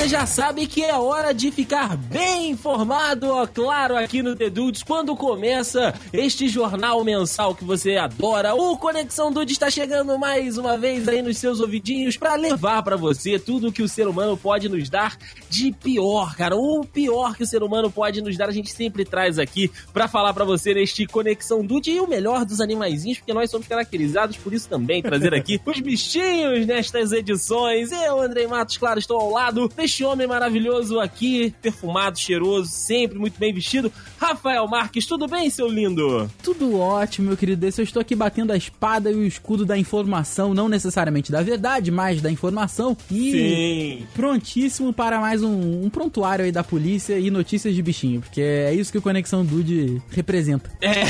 você já sabe que é hora de ficar bem informado, ó, claro, aqui no The Dudes, quando começa este jornal mensal que você adora. O Conexão Dudes está chegando mais uma vez aí nos seus ouvidinhos para levar para você tudo que o ser humano pode nos dar de pior, cara. O pior que o ser humano pode nos dar, a gente sempre traz aqui para falar para você neste Conexão Dude e o melhor dos animaizinhos, porque nós somos caracterizados por isso também, trazer aqui os bichinhos nestas edições. Eu, Andrei Matos, claro, estou ao lado deste homem maravilhoso aqui, perfumado, cheiroso, sempre muito bem vestido. Rafael Marques, tudo bem, seu lindo? Tudo ótimo, meu querido. Eu estou aqui batendo a espada e o escudo da informação, não necessariamente da verdade, mas da informação. E Sim. prontíssimo para mais um, um prontuário aí da polícia e notícias de bichinho, porque é isso que o Conexão Dude representa. É.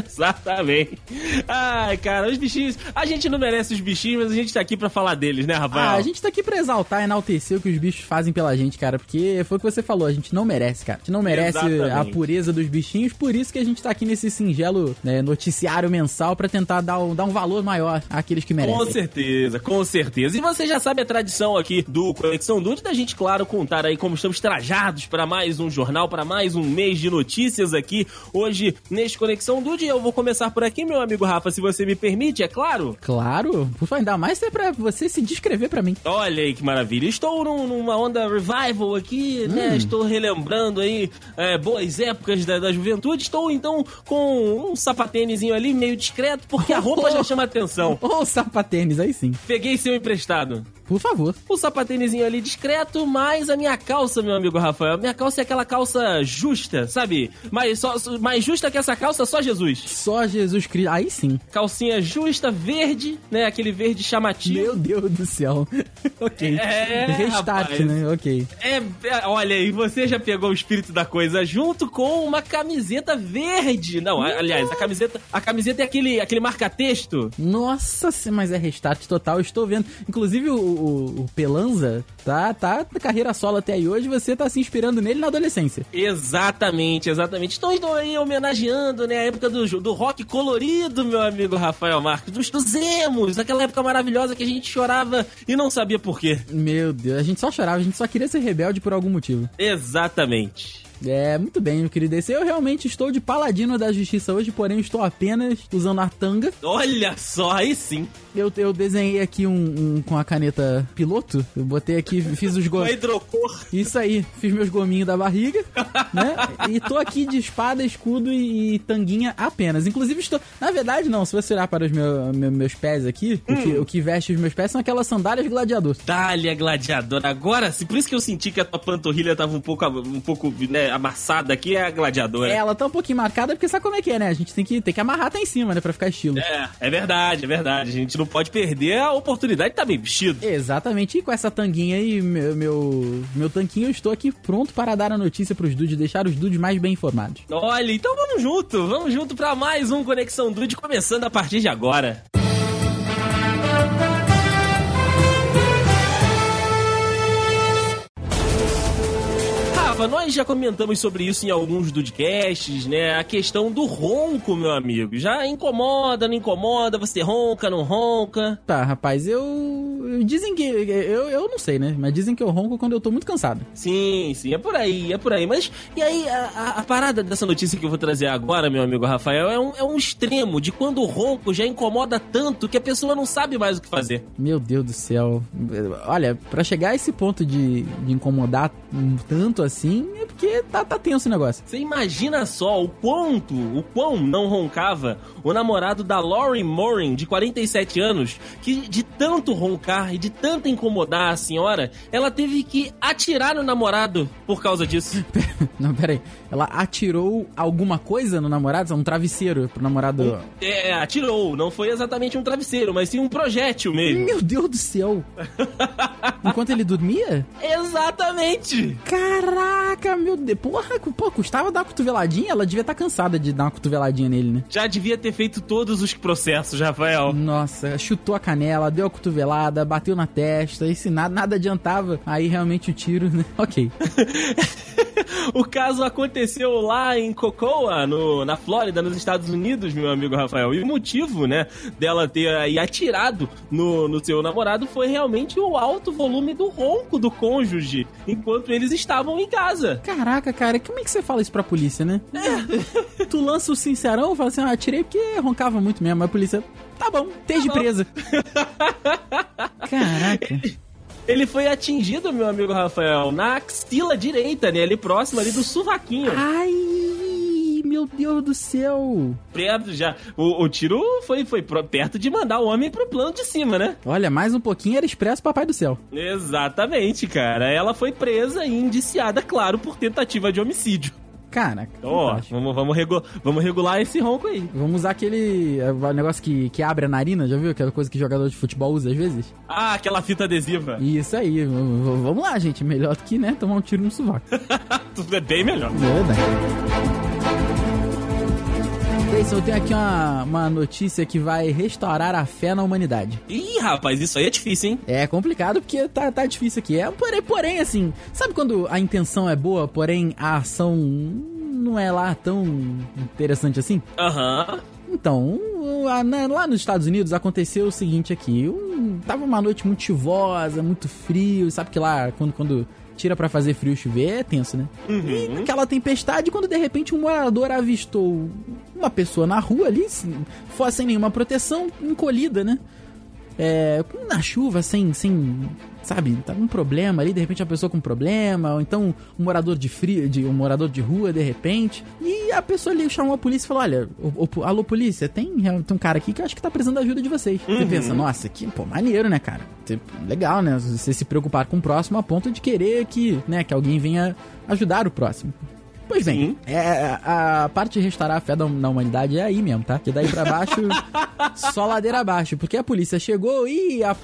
Exatamente. Ai, cara, os bichinhos. A gente não merece os bichinhos, mas a gente tá aqui pra falar deles, né, Rafael? Ah, a gente tá aqui pra exaltar e enaltecer o que os bichos fazem pela gente, cara, porque foi o que você falou, a gente não merece, cara. A gente não merece Exatamente. a pureza dos bichinhos, por isso que a gente tá aqui nesse singelo né, noticiário mensal pra tentar dar um, dar um valor maior àqueles que merecem. Com certeza, com certeza. E você já sabe a tradição aqui do Conexão Dude da gente, claro, contar aí como estamos trajados para mais um jornal, para mais um mês de notícias aqui hoje neste Conexão Dude. Eu vou começar por aqui, meu amigo Rafa, se você me permite, é claro. Claro, por favor, ainda mais é pra você se descrever pra mim. Olha aí que maravilha. Estou num- numa onda revival aqui, né? Estou relembrando aí é, boas épocas da, da juventude. Estou então com um sapatênisinho ali, meio discreto, porque a roupa já chama atenção. Ô, sapatênis, aí sim. Peguei seu emprestado. Por favor. O sapatênisinho ali discreto, mas a minha calça, meu amigo Rafael. Minha calça é aquela calça justa, sabe? Mas só, mais justa que essa calça, só Jesus. Só Jesus Cristo. Aí sim. Calcinha justa, verde, né? Aquele verde chamativo. Meu Deus do céu. ok. É, Restart, rapaz. né? Ok. É, é, olha aí, você já pegou o espírito da coisa junto com uma camiseta verde. Não, aliás, a camiseta, a camiseta é aquele, aquele marca-texto. Nossa, mas é restart total. Estou vendo. Inclusive, o, o- o Pelanza tá, tá na carreira solo até aí hoje. Você tá se inspirando nele na adolescência. Exatamente, exatamente. Estou aí homenageando, né, a época do, do rock colorido, meu amigo Rafael Marques, dos, dos emos, aquela época maravilhosa que a gente chorava e não sabia por quê. Meu Deus, a gente só chorava, a gente só queria ser rebelde por algum motivo. Exatamente. É, muito bem, meu querido. Esse eu realmente estou de paladino da justiça hoje, porém estou apenas usando a tanga. Olha só, aí sim. Eu, eu desenhei aqui um, um com a caneta piloto. Eu botei aqui, fiz os gols. hidrocor. Isso aí, fiz meus gominhos da barriga, né? E tô aqui de espada, escudo e, e tanguinha apenas. Inclusive, estou. Na verdade, não, se você olhar para os meu- meu- meus pés aqui, o, que, o que veste os meus pés são aquelas sandálias gladiador. Dália gladiadora. Agora, sim, por isso que eu senti que a tua panturrilha tava um pouco, um pouco né, amassada aqui, é a gladiadora. Ela tá um pouquinho marcada porque sabe como é que é, né? A gente tem que, tem que amarrar até em cima, né? Pra ficar estilo. É, é verdade, é verdade. A gente não pode perder a oportunidade de estar bem vestido. Exatamente, e com essa tanguinha aí, meu, meu, meu tanquinho, eu estou aqui pronto para dar a notícia pros dudes, deixar os dudes mais bem informados. Olha, então vamos junto, vamos junto pra mais um Conexão Dude, começando a partir de agora. Rafa, nós já comentamos sobre isso em alguns Dudcasts, né? A questão do ronco, meu amigo. Já incomoda, não incomoda? Você ronca, não ronca? Tá, rapaz, eu. Dizem que. Eu, eu não sei, né? Mas dizem que eu ronco quando eu tô muito cansado. Sim, sim, é por aí, é por aí. Mas, e aí, a, a- a parada dessa notícia que eu vou trazer agora, meu amigo Rafael, é um, é um extremo de quando o ronco já incomoda tanto que a pessoa não sabe mais o que fazer. Meu Deus do céu. Olha, pra chegar a esse ponto de, de incomodar um tanto assim, é porque tá, tá tenso o negócio. Você imagina só o quanto, o quão não roncava o namorado da Lauren Morin, de 47 anos, que de tanto roncar e de tanto incomodar a senhora, ela teve que atirar no namorado por causa disso. Não, pera aí. Ela atirou alguma coisa no namorado? Um travesseiro pro namorado. É, atirou, não foi exatamente um travesseiro, mas sim um projétil mesmo. Meu Deus do céu! Enquanto ele dormia? Exatamente! Caraca, meu Deus. Porra, pô, custava dar uma cotoveladinha? Ela devia estar cansada de dar uma cotoveladinha nele, né? Já devia ter feito todos os processos, Rafael. Nossa, chutou a canela, deu a cotovelada, bateu na testa, e se nada, nada adiantava, aí realmente o tiro, né? Ok. o caso aconteceu lá em Cocoa, no, na Flórida, nos Estados Unidos, meu amigo Rafael. E o motivo, né, dela ter aí atirado no, no seu namorado foi realmente o alto volume do ronco do cônjuge enquanto eles estavam em casa. Caraca, cara, como é que você fala isso pra polícia, né? É. tu lança o sincerão e fala assim, ah, atirei porque roncava muito mesmo. Mas a polícia, tá bom, esteja tá presa. Caraca. Ele foi atingido, meu amigo Rafael, na axila direita, né? Ali próximo ali do sovaquinho. Ai, meu Deus do céu. Perto já. O, o tiro foi, foi perto de mandar o homem pro plano de cima, né? Olha, mais um pouquinho era expresso papai do céu. Exatamente, cara. Ela foi presa e indiciada, claro, por tentativa de homicídio. Cara, ó, vamos, vamos, regu vamos regular esse ronco aí. Vamos usar aquele é, negócio que, que abre a narina, já viu? Aquela coisa que jogador de futebol usa às vezes. Ah, aquela fita adesiva. Isso aí, vamos lá, gente. Melhor do que, né, tomar um tiro no sovaco. Tudo é bem melhor. É verdade. eu tenho aqui uma, uma notícia que vai restaurar a fé na humanidade. Ih, rapaz, isso aí é difícil, hein? É complicado porque tá, tá difícil aqui. É, porém, porém, assim, sabe quando a intenção é boa, porém a ação não é lá tão interessante assim? Aham. Uhum. Então, lá nos Estados Unidos aconteceu o seguinte aqui. Um, tava uma noite muito chuvosa, muito frio. Sabe que lá, quando, quando tira para fazer frio chover, é tenso, né? Uhum. E naquela tempestade, quando de repente um morador avistou uma pessoa na rua ali, sem nenhuma proteção, encolhida, né? É, na chuva, sem, sem sabe, tá um problema ali, de repente a pessoa com um problema, ou então um morador de frio, de um morador de rua, de repente. E a pessoa ali chamou a polícia e falou: Olha, o, o, alô, polícia, tem, tem um cara aqui que acho que tá precisando da ajuda de vocês. Uhum. Você pensa, nossa, que, pô, maneiro, né, cara? Legal, né? Você se preocupar com o próximo a ponto de querer que, né, que alguém venha ajudar o próximo. Pois bem, é, a parte de restaurar a fé da, na humanidade é aí mesmo, tá? Que daí pra baixo, só ladeira abaixo. Porque a polícia chegou e a,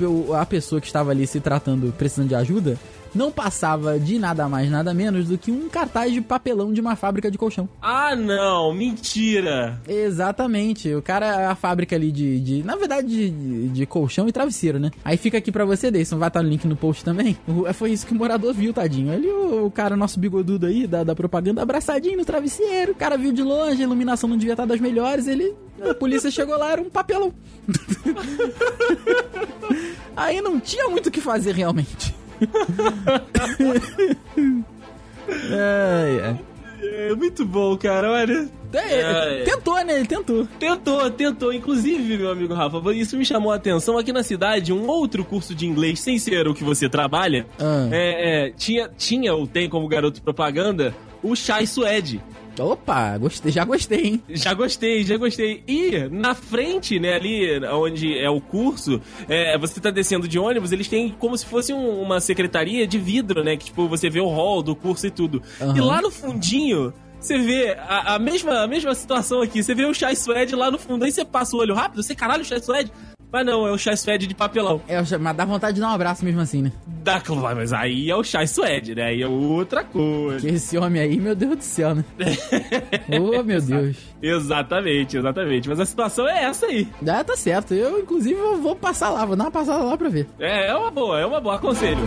a pessoa que estava ali se tratando, precisando de ajuda, não passava de nada mais, nada menos do que um cartaz de papelão de uma fábrica de colchão. Ah, não! Mentira! Exatamente. O cara, a fábrica ali de. de na verdade, de, de, colchão e travesseiro, né? Aí fica aqui pra você, Deison. Vai estar no link no post também. Foi isso que o morador viu, tadinho. Ali o, o cara, nosso bigodudo aí, da, da propaganda, abraçadinho no travesseiro. O cara viu de longe, a iluminação não devia estar das melhores. Ele. A polícia chegou lá, era um papelão. aí não tinha muito o que fazer realmente é, é. é muito bom, cara, olha. É, é, tentou, né? Ele tentou. Tentou, tentou. Inclusive, meu amigo Rafa, isso me chamou a atenção. Aqui na cidade, um outro curso de inglês, sem ser o que você trabalha, ah. é, é, tinha, tinha ou tem como garoto propaganda o Chai Suede. Opa, gostei, já gostei, hein? Já gostei, já gostei. E na frente, né, ali onde é o curso, é, você tá descendo de ônibus, eles têm como se fosse um, uma secretaria de vidro, né? Que tipo, você vê o hall do curso e tudo. Uhum. E lá no fundinho. Você vê a, a, mesma, a mesma situação aqui. Você vê o Chai Suede lá no fundo. Aí você passa o olho rápido. Você, caralho, o Chai Suede. Mas não, é o chá suede de papelão. É, mas dá vontade de dar um abraço mesmo assim, né? Dá, mas aí é o chá suede, né? Aí é outra coisa. Que esse homem aí, meu Deus do céu, né? oh, meu Deus. Exatamente, exatamente. Mas a situação é essa aí. Ah, tá certo. Eu, inclusive, vou passar lá, vou dar uma passada lá pra ver. É, é uma boa, é uma boa. Aconselho.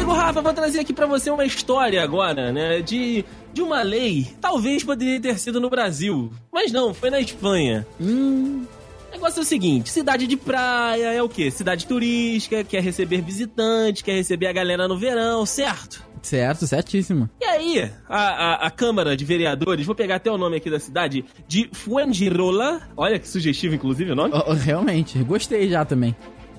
Amigo Rafa, vou trazer aqui para você uma história agora, né? De de uma lei, talvez poderia ter sido no Brasil, mas não, foi na Espanha. Hum. O negócio é o seguinte: cidade de praia é o quê? Cidade turística, quer receber visitantes, quer receber a galera no verão, certo? Certo, certíssimo. E aí, a, a, a, Câmara de Vereadores, vou pegar até o nome aqui da cidade, de Fuengirola. Olha que sugestivo, inclusive, o nome. Oh, realmente, gostei já também.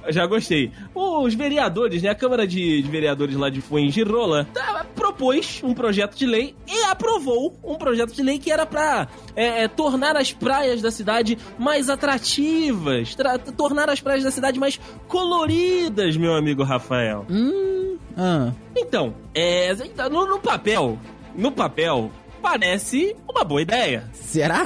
Já gostei. Os vereadores, né? A Câmara de, de Vereadores lá de Fuengirola tá, propôs um projeto de lei e aprovou um projeto de lei que era pra é, é, tornar as praias da cidade mais atrativas, tornar as praias da cidade mais coloridas, meu amigo Rafael. Hum, ah. Então, é, no, no papel, no papel, parece uma boa ideia. Será?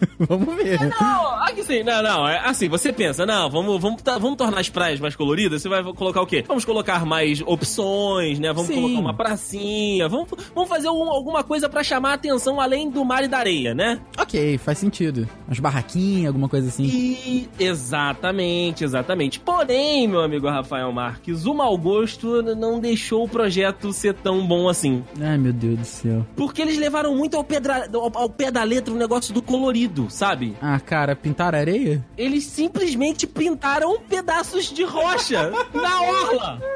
vamos ver. Não, aqui sim, não, não. É assim, você pensa, não, vamos, vamos, tá- vamos tornar as praias mais coloridas. Você vai colocar o quê? Vamos colocar mais opções, né? Vamos Sim. colocar uma pracinha. Vamos, vamos fazer algum- alguma coisa pra chamar a atenção além do mar e da areia, né? Ok, faz sentido. Umas barraquinhas, alguma coisa assim. E exatamente, exatamente. Porém, meu amigo Rafael Marques, o mau gosto não deixou o projeto ser tão bom assim. Ai, meu Deus do céu. Porque eles levaram muito ao, pedra, ao, ao pé da letra o negócio do colorido, sabe? Ah, cara, pintar areia? Eles simplesmente pintaram pedaços de rocha na orla.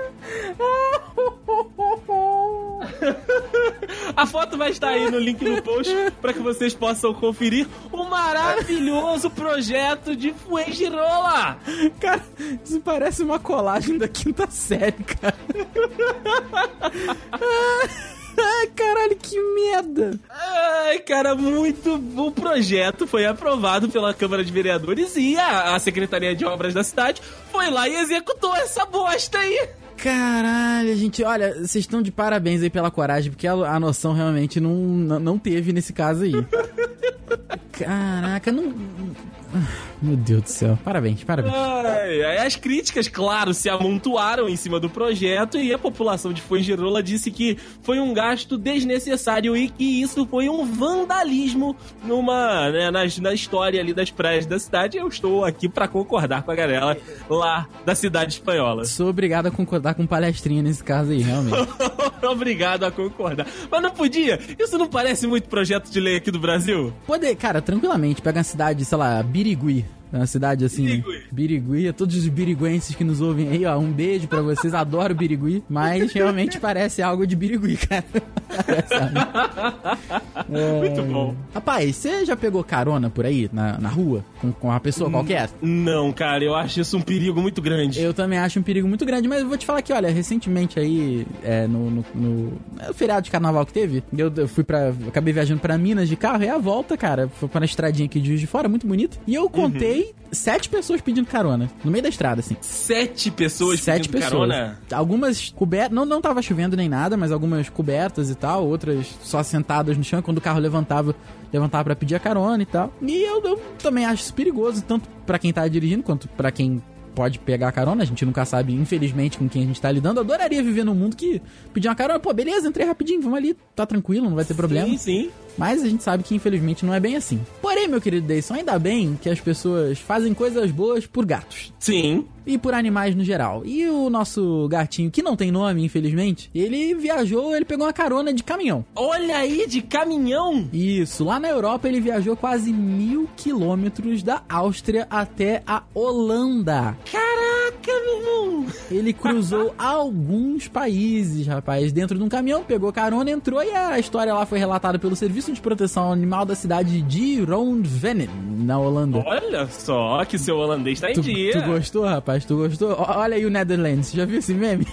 A foto vai estar aí no link no post para que vocês possam conferir o maravilhoso projeto de Fuengirola. Cara, isso parece uma colagem da quinta série, cara. Ai, caralho, que merda. Ai, cara, muito. O projeto foi aprovado pela Câmara de Vereadores e a, a Secretaria de Obras da cidade foi lá e executou essa bosta aí. Caralho, gente, olha, vocês estão de parabéns aí pela coragem, porque a, a noção realmente não, não não teve nesse caso aí. Caraca, não. Meu Deus do céu. Parabéns, parabéns. Ai, as críticas, claro, se amontoaram em cima do projeto e a população de Fuengirola disse que foi um gasto desnecessário e que isso foi um vandalismo numa, né, na, na história ali das praias da cidade. Eu estou aqui para concordar com a galera lá da cidade espanhola. Sou obrigado a concordar com palestrinha nesse caso aí, realmente. Obrigado a concordar. Mas não podia? Isso não parece muito projeto de lei aqui do Brasil? Poder, cara, tranquilamente, pega uma cidade, sei lá, Birigui. Uma cidade assim. Birigui. Birigui. A todos os biriguenses que nos ouvem aí, ó. Um beijo pra vocês. Adoro Birigui. Mas realmente parece algo de Birigui, cara. Parece algo. Muito É. bom. Rapaz, você já pegou carona por aí, na, na rua, com, com uma pessoa qualquer? Não, cara, eu acho isso um perigo muito grande. Eu também acho um perigo muito grande, mas eu vou te falar que, olha, recentemente aí, é, no, no, no- é o feriado de carnaval que teve, eu, eu fui pra. eu acabei viajando pra Minas de carro e a volta, cara, foi pra uma estradinha aqui de Juiz de Fora, muito bonito. E eu contei sete pessoas pedindo carona, no meio da estrada, assim. Sete pessoas Sete pedindo pessoas. carona? Algumas cobertas, não, não tava chovendo nem nada, mas algumas cobertas e tal, outras só sentadas no chão, quando o carro levantava, levantava pra pedir a carona e tal. E eu, eu também acho isso perigoso, tanto pra quem tá dirigindo quanto pra quem pode pegar a carona. A gente nunca sabe, infelizmente, com quem a gente tá lidando. Eu adoraria viver num mundo que pedir uma carona, pô, beleza, entrei rapidinho, vamos ali, tá tranquilo, não vai ter problema. Sim, sim. Mas a gente sabe que infelizmente não é bem assim. Porém, meu querido Deison, ainda bem que as pessoas fazem coisas boas por gatos Sim. e por animais no geral. E o nosso gatinho, que não tem nome, infelizmente, ele viajou, ele pegou uma carona de caminhão. Olha aí, de caminhão. Isso, lá na Europa ele viajou quase mil quilômetros da Áustria até a Holanda. Caraca, meu irmão. Ele cruzou alguns países, rapaz, dentro de um caminhão, pegou carona, entrou e a história lá foi relatada pelo Serviço de Proteção Animal da cidade de Rondvenen, na Holanda. Olha só que seu holandês tá em Tu, dia. tu gostou, rapaz? Tu gostou? Olha aí o Netherlands. Já viu esse meme?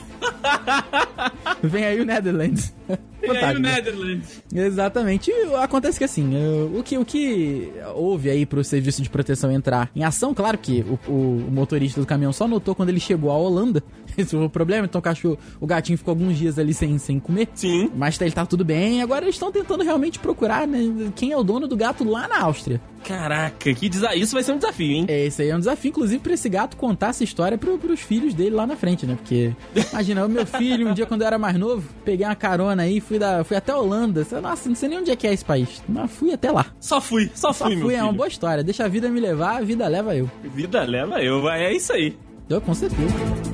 Vem aí o Netherlands. E aí o Fantástico. Netherlands. Exatamente. E acontece que assim, o que, o que houve aí pro serviço de proteção entrar em ação, claro que o, o- o motorista do caminhão só notou quando ele chegou à Holanda. Esse foi o problema, então o cachorro, o gatinho ficou alguns dias ali sem, sem comer. Sim. Mas tá- ele tá tudo bem. Agora eles estão tentando realmente procurar né, quem é o dono do gato lá na Áustria. Caraca, que desa... isso vai ser um desafio, hein? É, esse aí é um desafio, inclusive, pra esse gato contar essa história pro, pros filhos dele lá na frente, né? Porque, imagina, o meu filho, um dia quando eu era mais novo, peguei uma carona aí, fui, da, fui até a Holanda. Nossa, não sei nem onde é que é esse país, mas fui até lá. Só fui, só Só fui, meu fui, é uma boa história. Deixa a vida me levar, a vida leva eu. Vida leva eu, é isso aí. Eu, com certeza.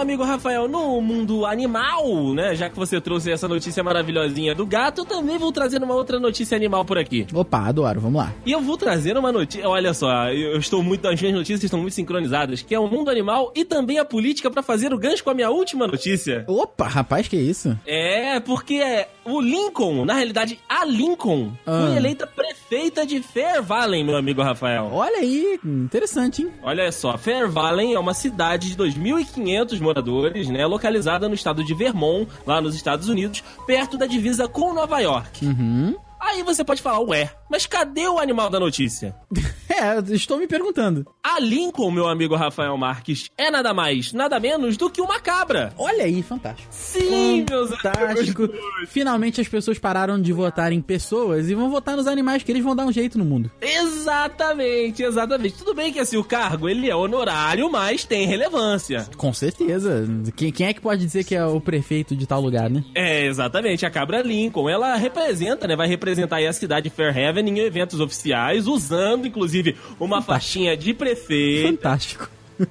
Amigo Rafael, no mundo animal, né? Já que você trouxe essa notícia maravilhosinha do gato, eu também vou trazer uma outra notícia animal por aqui. Opa, adoro, vamos lá. E eu vou trazer uma notícia. Olha só, eu estou muito. As minhas notícias estão muito sincronizadas, que é o mundo animal e também a política pra fazer o gancho com a minha última notícia. Opa, rapaz, que isso? É, porque é, o Lincoln, na realidade, a Lincoln, Ah. foi eleita prefeita de Fair Valley, meu amigo Rafael. Olha aí, interessante, hein? Olha só, Fair Valley é uma cidade de 2.500 moradores, né, localizada no estado de Vermont, lá nos Estados Unidos, perto da divisa com Nova York. Uhum. Aí você pode falar, ué, mas cadê o animal da notícia? É, estou me perguntando. A Lincoln, meu amigo Rafael Marques, é nada mais, nada menos do que uma cabra. Olha aí, fantástico. Sim, meus Fantástico. Finalmente as pessoas pararam de votar em pessoas e vão votar nos animais que eles vão dar um jeito no mundo. Exatamente, exatamente. Tudo bem que assim, o cargo ele é honorário, mas tem relevância. Com certeza. Quem, quem é que pode dizer que é o prefeito de tal lugar, né? É, exatamente. A cabra Lincoln, ela representa, né? Vai representar aí a cidade de Fairhaven em eventos oficiais, usando, inclusive, uma faixinha de prefeito. Fantástico.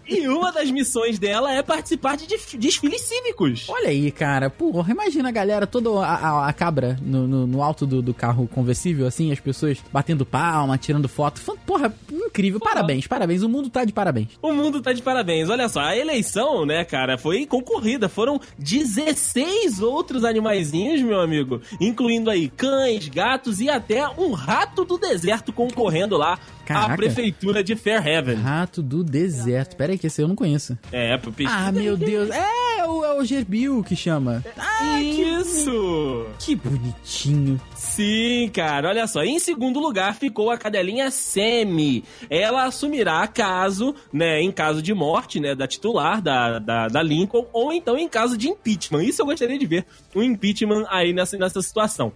E uma das missões dela é participar de desfiles cívicos. Olha aí, cara. Porra, imagina a galera, toda a, a- a cabra no, no- no alto do, do carro conversível, assim, as pessoas batendo palma, tirando foto. Porra, incrível. Parabéns, parabéns. O mundo tá de parabéns. O mundo tá de parabéns. Olha só, a eleição, né, cara, foi concorrida. Foram 16 outros animaizinhos, meu amigo. Incluindo aí cães, gatos e até um rato do deserto concorrendo lá à Caraca. prefeitura de Fairhaven. Rato do deserto. Pera aí, que esse eu não conheço. É, pro Ah, meu Deus. É, o, é o Gerbil que chama. Ah, Isso! que bonitinho. Sim, cara, olha só. Em segundo lugar ficou a cadelinha Semi. Ela assumirá caso, né, em caso de morte, né, da titular da, da, da Lincoln, ou então em caso de impeachment. Isso eu gostaria de ver, um impeachment aí nessa, nessa situação.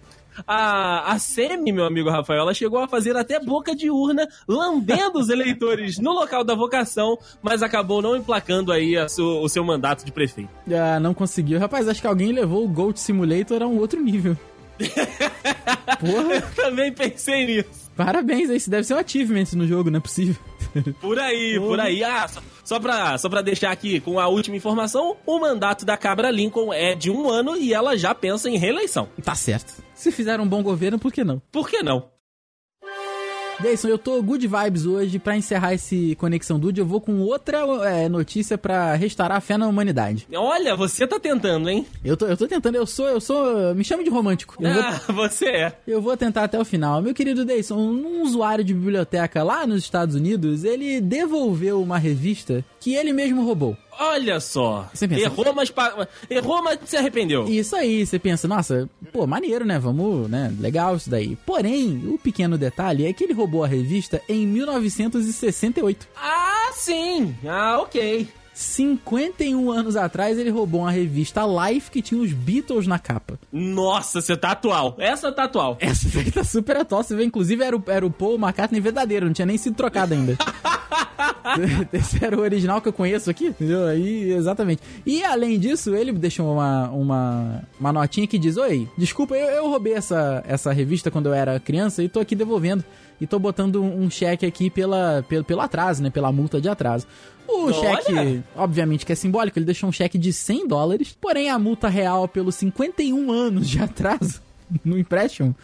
A, a Semi, meu amigo Rafael, ela chegou a fazer até boca de urna, lambendo os eleitores no local da vocação, mas acabou não emplacando aí su- o seu mandato de prefeito. Ah, não conseguiu. Rapaz, acho que alguém levou o Gold Simulator a um outro nível. Porra, Também pensei nisso. Parabéns. Isso deve ser um achievement no jogo, não é possível. Por aí, por aí. Ah, só, só, pra, só pra deixar aqui com a última informação, o mandato da Cabra Lincoln é de um ano e ela já pensa em reeleição. Tá certo. Se fizeram um bom governo, por que não? Por que não? Deison, eu tô good vibes hoje. Pra encerrar esse Conexão Dude, eu vou com outra é, notícia pra restaurar a fé na humanidade. Olha, você tá tentando, hein? Eu tô, eu tô tentando, eu sou, eu sou. Me chame de romântico. Eu vou, Ah, você é. eu vou tentar até o final. Meu querido Deison, um usuário de biblioteca lá nos Estados Unidos, ele devolveu uma revista que ele mesmo roubou. Olha só. Pensa- Errou, mas, pa- errou, mas se arrependeu. Isso aí, você pensa, nossa, pô, maneiro, né? Vamos, né? Legal isso daí. Porém, o pequeno detalhe é que ele roubou a revista em 1968. Ah, sim. Ah, ok. 51 anos atrás, ele roubou uma revista Life que tinha os Beatles na capa. Nossa, você tá atual. Essa tá atual. Essa daí tá super atual. Você vê, inclusive, era o, era o Paul McCartney verdadeiro, não tinha nem sido trocado ainda. Esse era o original que eu conheço aqui, entendeu? Aí, exatamente. E além disso, ele deixou uma, uma, uma notinha que diz: Oi, desculpa, eu, eu roubei essa, essa revista quando eu era criança e tô aqui devolvendo. E tô botando um, cheque aqui pela, pelo, pelo atraso, né? Pela multa de atraso. O Olha! cheque, obviamente, que é simbólico, ele deixou um cheque de 100 dólares, porém a multa real pelos 51 anos de atraso no empréstimo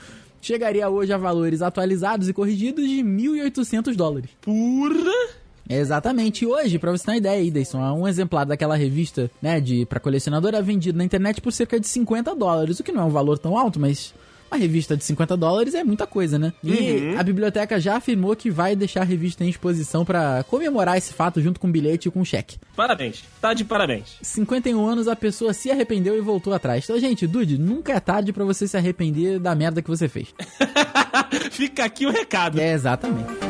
chegaria hoje a valores atualizados e corrigidos de 1.800 dólares. Pura. Exatamente. E hoje, pra você ter uma ideia aí, Deison, um exemplar daquela revista, né, de para colecionador é vendido na internet por cerca de 50 dólares, o que não é um valor tão alto, mas uma revista de 50 dólares é muita coisa, né? E a biblioteca já afirmou que vai deixar a revista em exposição pra comemorar esse fato junto com um bilhete e com um cheque. Parabéns. Tá de parabéns. 51 anos a pessoa se arrependeu e voltou atrás. Então, gente, Dude, nunca é tarde pra você se arrepender da merda que você fez. Fica aqui o recado. É, exatamente.